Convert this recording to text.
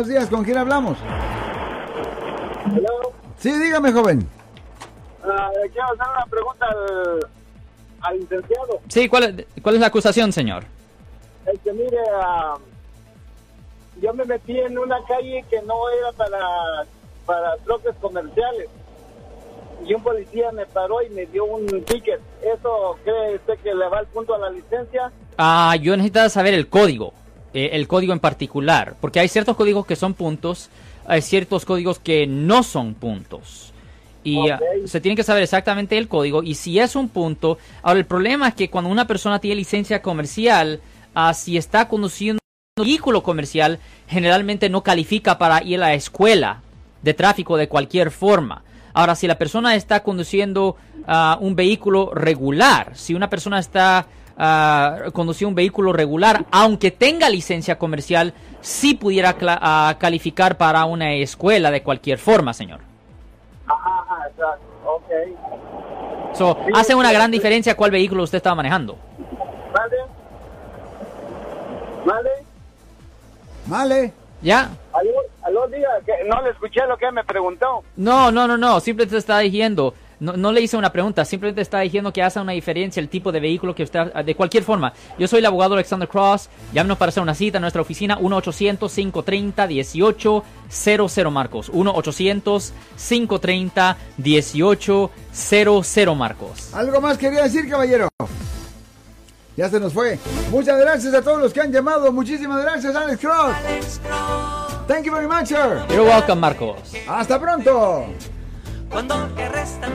Buenos días, ¿con quién hablamos? Hello. Sí, dígame, joven. Ah, quiero hacer una pregunta al, al licenciado. Sí, ¿cuál, es- ¿cuál es la acusación, señor? Es que mire, ah, yo me metí en una calle que no era para, para troques comerciales. Y un policía me paró y me dio un ticket. ¿Eso cree usted que le va el punto a la licencia? Ah, yo necesito saber el código, eh, el código en particular, porque hay ciertos códigos que son puntos, hay ciertos códigos que no son puntos. Y ah, se tiene que saber exactamente el código y si es un punto. Ahora, el problema es que cuando una persona tiene licencia comercial, ah, si está conduciendo un vehículo comercial, generalmente no califica para ir a la escuela de tráfico de cualquier forma. Ahora, si la persona está conduciendo ah, un vehículo regular, si una persona está ah, conduciendo un vehículo regular, aunque tenga licencia comercial, sí pudiera cla- ah, calificar para una escuela de cualquier forma, señor. Ajá, ajá, exacto. Ok. So, Sí, hace una sí, gran sí. diferencia cuál vehículo usted estaba manejando. ¿Vale? ¿Vale? Vale. ¿Ya? Aló, aló, diga, que no le escuché lo que me preguntó. No, no, no, no. Simplemente está diciendo. No, no le hice una pregunta, simplemente está diciendo que hace una diferencia el tipo de vehículo que usted... De cualquier forma, yo soy el abogado Alexander Cross. Llámenos para hacer una cita en nuestra oficina 1-800-530-1800 Marcos. 1-800-530-1800 Marcos. ¿Algo más quería decir, caballero? Ya se nos fue. Muchas gracias a todos los que han llamado. Muchísimas gracias, Alex Cross. Thank you very much, sir. You're welcome, Marcos. Hasta pronto. Cuando te arrestan